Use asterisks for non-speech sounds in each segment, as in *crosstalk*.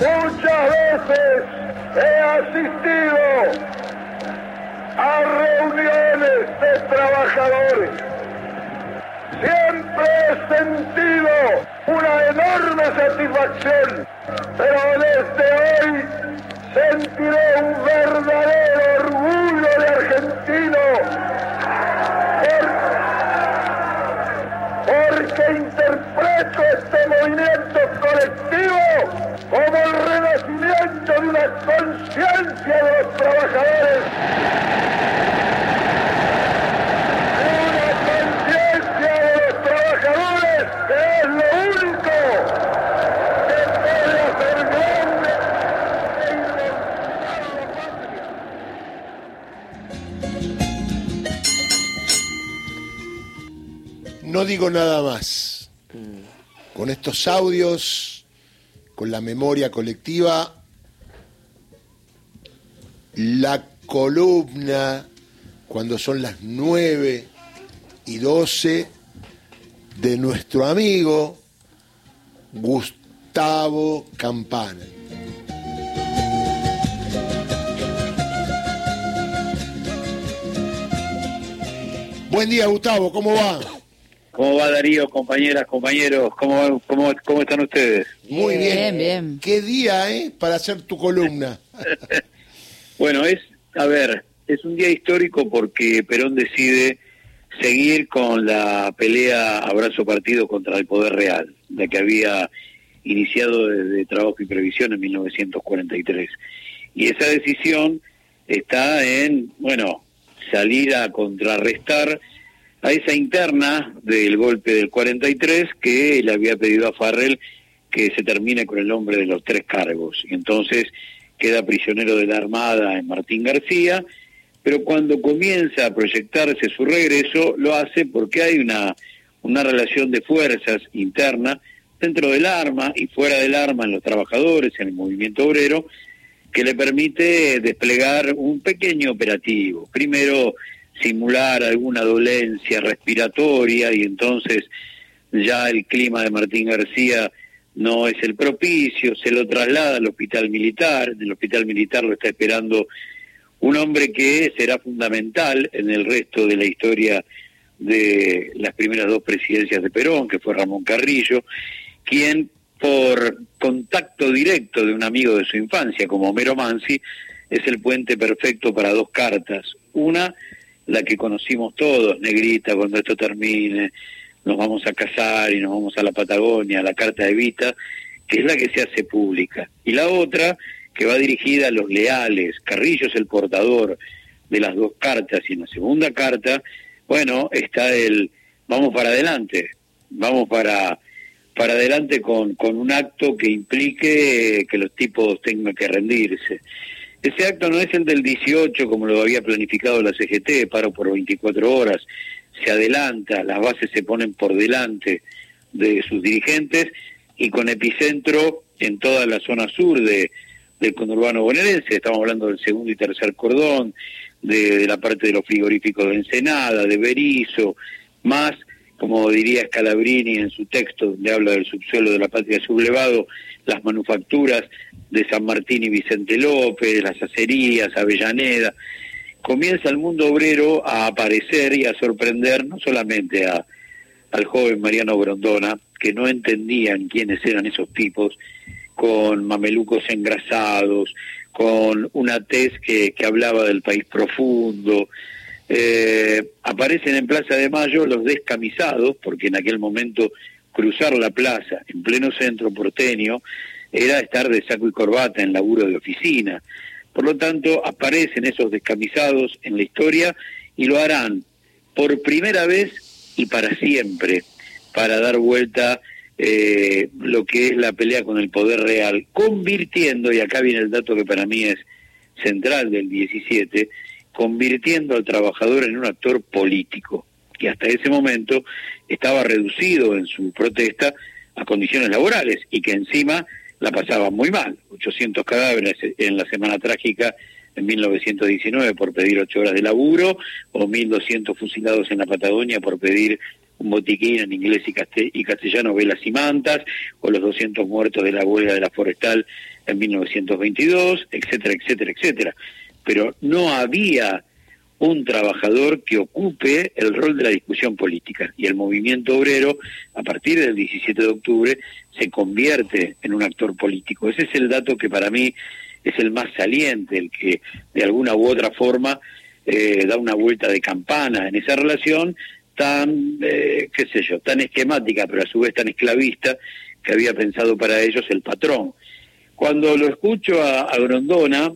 Muchas veces he asistido a reuniones de trabajadores. Siempre he sentido una enorme satisfacción, pero desde hoy sentiré un verdadero orgullo de argentino porque interpreto este movimiento colectivo como el renacimiento de una conciencia de los trabajadores. Una conciencia de los trabajadores es lo único No digo nada más. Con estos audios, con la memoria colectiva, la columna, cuando son las 9 y 12, de nuestro amigo Gustavo Campana. Buen día, Gustavo, ¿cómo va? ¿Cómo va Darío, compañeras, compañeros? ¿Cómo, cómo, cómo están ustedes? Muy bien. Bien, bien. ¿Qué día, eh? Para hacer tu columna. *laughs* Bueno, es, a ver, es un día histórico porque Perón decide seguir con la pelea abrazo partido contra el poder real, la que había iniciado desde Trabajo y Previsión en 1943. Y esa decisión está en, bueno, salir a contrarrestar a esa interna del golpe del 43 que le había pedido a Farrell que se termine con el nombre de los tres cargos. Y entonces queda prisionero de la Armada en Martín García, pero cuando comienza a proyectarse su regreso, lo hace porque hay una, una relación de fuerzas interna dentro del arma y fuera del arma en los trabajadores, en el movimiento obrero, que le permite desplegar un pequeño operativo. Primero, simular alguna dolencia respiratoria y entonces ya el clima de Martín García no es el propicio, se lo traslada al hospital militar, en el hospital militar lo está esperando un hombre que será fundamental en el resto de la historia de las primeras dos presidencias de Perón, que fue Ramón Carrillo, quien por contacto directo de un amigo de su infancia, como Homero Mansi, es el puente perfecto para dos cartas. Una, la que conocimos todos, negrita, cuando esto termine, nos vamos a casar y nos vamos a la Patagonia, la carta de Vita, que es la que se hace pública. Y la otra, que va dirigida a los leales. Carrillo es el portador de las dos cartas y en la segunda carta, bueno, está el vamos para adelante, vamos para para adelante con, con un acto que implique que los tipos tengan que rendirse. Ese acto no es el del 18 como lo había planificado la CGT, paro por 24 horas, se adelanta, las bases se ponen por delante de sus dirigentes y con epicentro en toda la zona sur de, del conurbano bonaerense, estamos hablando del segundo y tercer cordón, de, la parte de los frigoríficos de Ensenada, de Berizo, más, como diría Scalabrini en su texto, donde habla del subsuelo de la patria sublevado, las manufacturas de San Martín y Vicente López, las acerías, Avellaneda, comienza el mundo obrero a aparecer y a sorprender no solamente a, al joven Mariano Grondona, que no entendían quiénes eran esos tipos, con mamelucos engrasados, con una tez que, que hablaba del país profundo. Eh, aparecen en Plaza de Mayo los descamisados, porque en aquel momento cruzar la plaza en pleno centro porteño era estar de saco y corbata en laburo de oficina. Por lo tanto, aparecen esos descamisados en la historia y lo harán por primera vez y para siempre, para dar vuelta eh, lo que es la pelea con el poder real, convirtiendo, y acá viene el dato que para mí es central del 17, convirtiendo al trabajador en un actor político, que hasta ese momento estaba reducido en su protesta a condiciones laborales y que encima la pasaba muy mal. 800 cadáveres en la semana trágica en 1919 por pedir ocho horas de laburo, o 1.200 fusilados en la Patagonia por pedir un botiquín en inglés y, castel- y castellano, velas y mantas, o los 200 muertos de la huelga de la forestal en 1922, etcétera, etcétera, etcétera. Pero no había un trabajador que ocupe el rol de la discusión política. Y el movimiento obrero, a partir del 17 de octubre, se convierte en un actor político. Ese es el dato que para mí es el más saliente, el que de alguna u otra forma eh, da una vuelta de campana en esa relación tan, eh, qué sé yo, tan esquemática, pero a su vez tan esclavista, que había pensado para ellos el patrón. Cuando lo escucho a, a Grondona,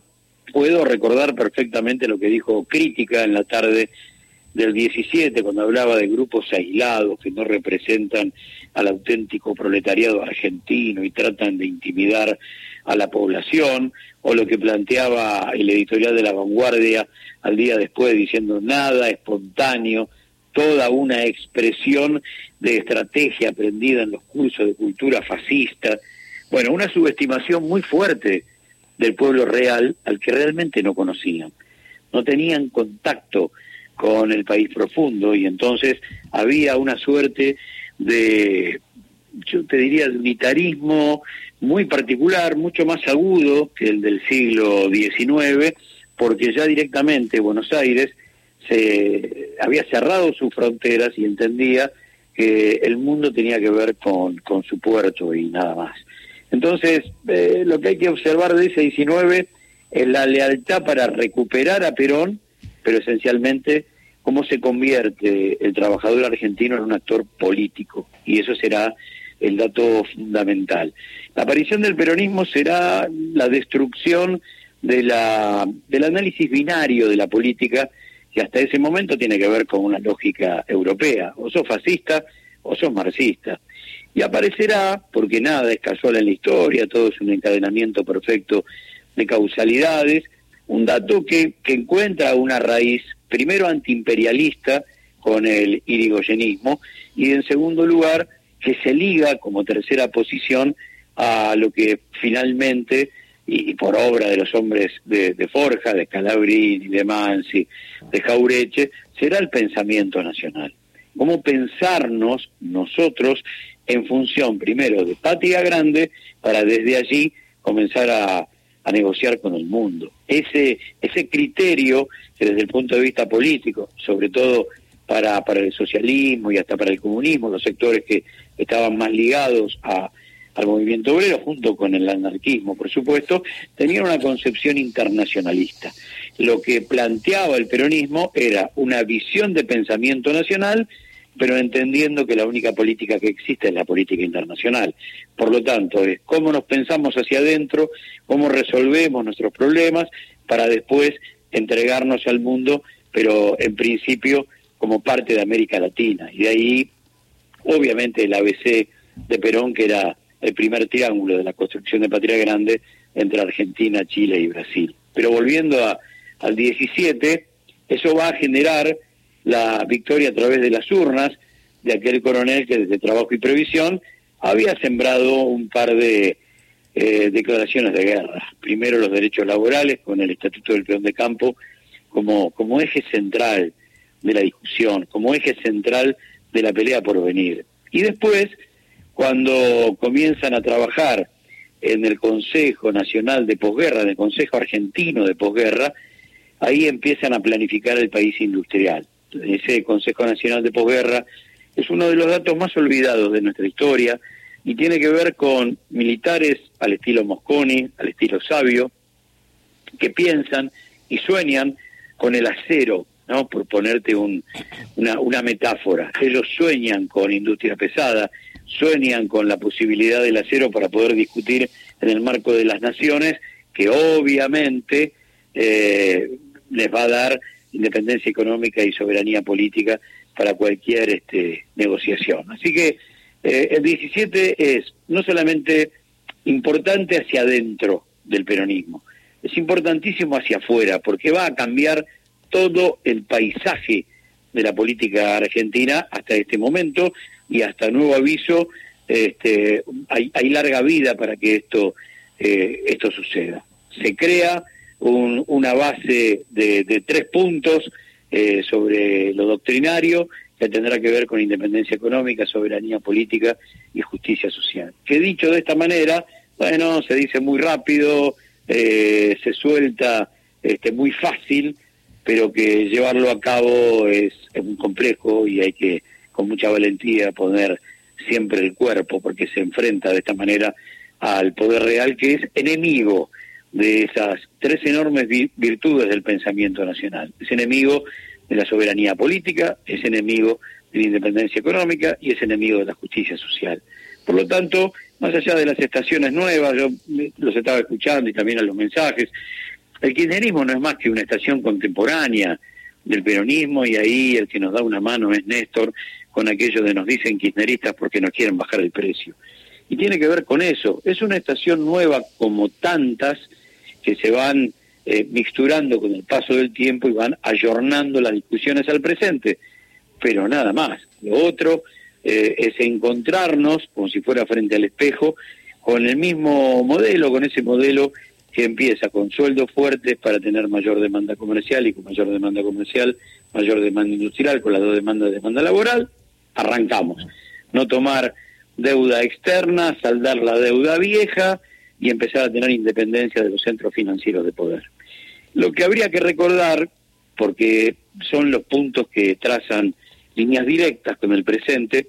puedo recordar perfectamente lo que dijo Crítica en la tarde del 17, cuando hablaba de grupos aislados que no representan al auténtico proletariado argentino y tratan de intimidar a la población, o lo que planteaba el editorial de La Vanguardia al día después diciendo nada espontáneo, toda una expresión de estrategia aprendida en los cursos de cultura fascista, bueno, una subestimación muy fuerte del pueblo real al que realmente no conocían. No tenían contacto con el país profundo y entonces había una suerte de, yo te diría, de unitarismo muy particular, mucho más agudo que el del siglo XIX, porque ya directamente Buenos Aires se había cerrado sus fronteras y entendía que el mundo tenía que ver con, con su puerto y nada más. Entonces, eh, lo que hay que observar de ese 19 es la lealtad para recuperar a Perón, pero esencialmente cómo se convierte el trabajador argentino en un actor político, y eso será el dato fundamental. La aparición del peronismo será la destrucción de la, del análisis binario de la política, que hasta ese momento tiene que ver con una lógica europea, o sos fascista o sos marxista. Y aparecerá, porque nada es casual en la historia, todo es un encadenamiento perfecto de causalidades, un dato que, que encuentra una raíz, primero antiimperialista, con el irigoyenismo, y en segundo lugar, que se liga como tercera posición a lo que finalmente, y, por obra de los hombres de, de Forja, de Calabrini, de Mansi, de Jaureche, será el pensamiento nacional. Cómo pensarnos nosotros en función primero de Patria Grande para desde allí comenzar a, negociar con el mundo. Ese, ese criterio que desde el punto de vista político, sobre todo para, para el socialismo y hasta para el comunismo, los sectores que estaban más ligados a, al movimiento obrero, junto con el anarquismo, por supuesto, tenían una concepción internacionalista. Lo que planteaba el peronismo era una visión de pensamiento nacional pero entendiendo que la única política que existe es la política internacional. Por lo tanto, es cómo nos pensamos hacia adentro, cómo resolvemos nuestros problemas para después entregarnos al mundo, pero en principio como parte de América Latina. Y de ahí, obviamente, el ABC de Perón, que era el primer triángulo de la construcción de Patria Grande entre Argentina, Chile y Brasil. Pero volviendo al 17, eso va a generar la victoria a través de las urnas de aquel coronel que desde Trabajo y Previsión había sembrado un par de eh, declaraciones de guerra. Primero los derechos laborales con el Estatuto del Peón de Campo como, como eje central de la discusión, como eje central de la pelea por venir. Y después, cuando comienzan a trabajar en el Consejo Nacional de Posguerra, en el Consejo Argentino de Posguerra, ahí empiezan a planificar el país industrial ese Consejo Nacional de Posguerra, es uno de los datos más olvidados de nuestra historia y tiene que ver con militares al estilo Mosconi, al estilo Sabio, que piensan y sueñan con el acero, ¿no? Por ponerte un, una, una metáfora. Ellos sueñan con industria pesada, sueñan con la posibilidad del acero para poder discutir en el marco de las naciones, que obviamente eh, les va a dar independencia económica y soberanía política para cualquier este, negociación. Así que eh, el 17 es no solamente importante hacia adentro del peronismo, es importantísimo hacia afuera, porque va a cambiar todo el paisaje de la política argentina hasta este momento y hasta nuevo aviso, este, hay, hay larga vida para que esto, eh, esto suceda. Se crea un, una base de, tres puntos eh, sobre lo doctrinario que tendrá que ver con independencia económica, soberanía política y justicia social. Que dicho de esta manera, bueno, se dice muy rápido, eh, se suelta este, muy fácil, pero que llevarlo a cabo es, es muy complejo y hay que con mucha valentía poner siempre el cuerpo, porque se enfrenta de esta manera al poder real que es enemigo de esas tres enormes virtudes del pensamiento nacional. Es enemigo de la soberanía política, es enemigo de la independencia económica y es enemigo de la justicia social. Por lo tanto, más allá de las estaciones nuevas, yo los estaba escuchando y también a los mensajes, el kirchnerismo no es más que una estación contemporánea del peronismo y ahí el que nos da una mano es Néstor con aquellos de nos dicen kirchneristas porque no quieren bajar el precio. Y tiene que ver con eso. Es una estación nueva como tantas que se van eh, mixturando con el paso del tiempo y van ayornando las discusiones al presente. Pero nada más. Lo otro eh, es encontrarnos, como si fuera frente al espejo, con el mismo modelo, con ese modelo que empieza con sueldos fuertes para tener mayor demanda comercial y con mayor demanda comercial, mayor demanda industrial, con las dos demandas de demanda laboral, arrancamos. No tomar deuda externa, saldar la deuda vieja y empezar a tener independencia de los centros financieros de poder. Lo que habría que recordar, porque son los puntos que trazan líneas directas con el presente,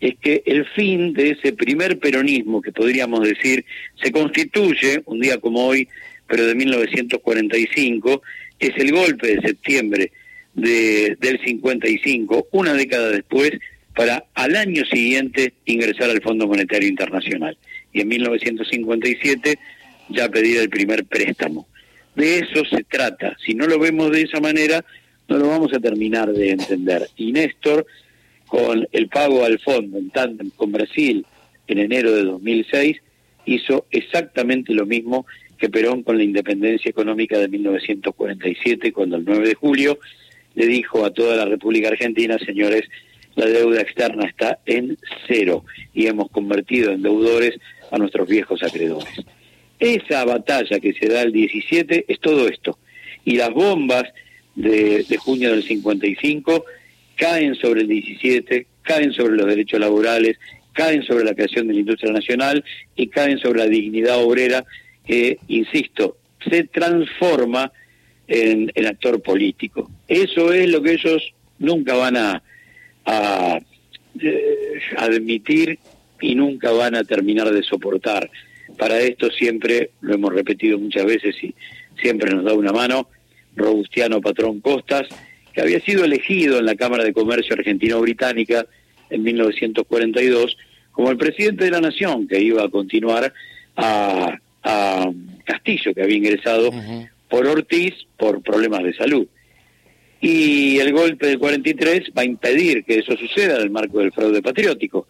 es que el fin de ese primer peronismo, que podríamos decir se constituye un día como hoy, pero de 1945, es el golpe de septiembre de, del 55, una década después, para al año siguiente ingresar al Fondo Monetario Internacional. Y en 1957 ya pedir el primer préstamo. De eso se trata. Si no lo vemos de esa manera, no lo vamos a terminar de entender. Y Néstor, con el pago al fondo en tándem con Brasil en enero de 2006, hizo exactamente lo mismo que Perón con la independencia económica de 1947, cuando el 9 de julio le dijo a toda la República Argentina, señores, la deuda externa está en cero y hemos convertido en deudores a nuestros viejos acreedores. Esa batalla que se da el 17 es todo esto. Y las bombas de, junio del 55 caen sobre el 17, caen sobre los derechos laborales, caen sobre la creación de la industria nacional y caen sobre la dignidad obrera que, insisto, se transforma en, el actor político. Eso es lo que ellos nunca van a, a eh, admitir y nunca van a terminar de soportar. Para esto siempre, lo hemos repetido muchas veces y siempre nos da una mano, Robustiano Patrón Costas, que había sido elegido en la Cámara de Comercio Argentino-Británica en 1942 como el presidente de la Nación, que iba a continuar a, Castillo, que había ingresado por Ortiz por problemas de salud. Y el golpe del 43 va a impedir que eso suceda en el marco del fraude patriótico.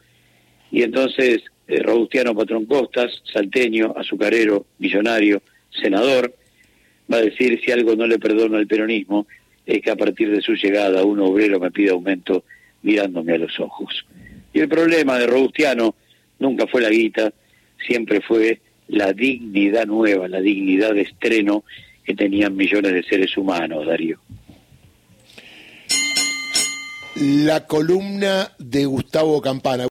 Y entonces eh, Robustiano Patrón Costas, salteño, azucarero, millonario, senador, va a decir si algo no le perdono al peronismo es que a partir de su llegada un obrero me pide aumento mirándome a los ojos. Y el problema de Robustiano nunca fue la guita, siempre fue la dignidad nueva, la dignidad de estreno que tenían millones de seres humanos, Darío. La columna de Gustavo Campana.